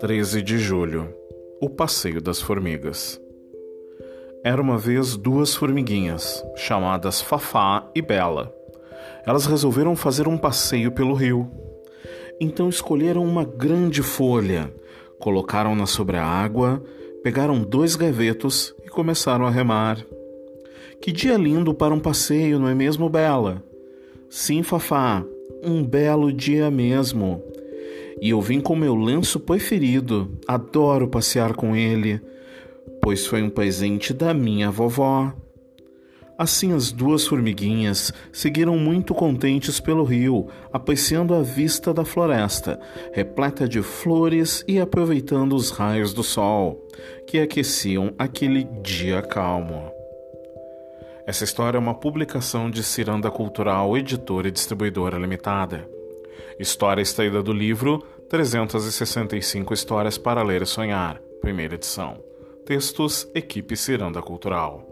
Treze de julho O Passeio das Formigas Era uma vez duas formiguinhas, chamadas Fafá e Bela. Elas resolveram fazer um passeio pelo rio. Então escolheram uma grande folha, colocaram-na sobre a água, pegaram dois gavetos e começaram a remar. Que dia lindo para um passeio, não é mesmo, Bela? Sim, Fafá, um belo dia mesmo. E eu vim com meu lenço preferido. Adoro passear com ele, pois foi um presente da minha vovó. Assim as duas formiguinhas seguiram muito contentes pelo rio, apreciando a vista da floresta, repleta de flores e aproveitando os raios do sol, que aqueciam aquele dia calmo. Essa história é uma publicação de Ciranda Cultural, editora e distribuidora limitada. História extraída do livro 365 Histórias para Ler e Sonhar, primeira edição. Textos Equipe Ciranda Cultural.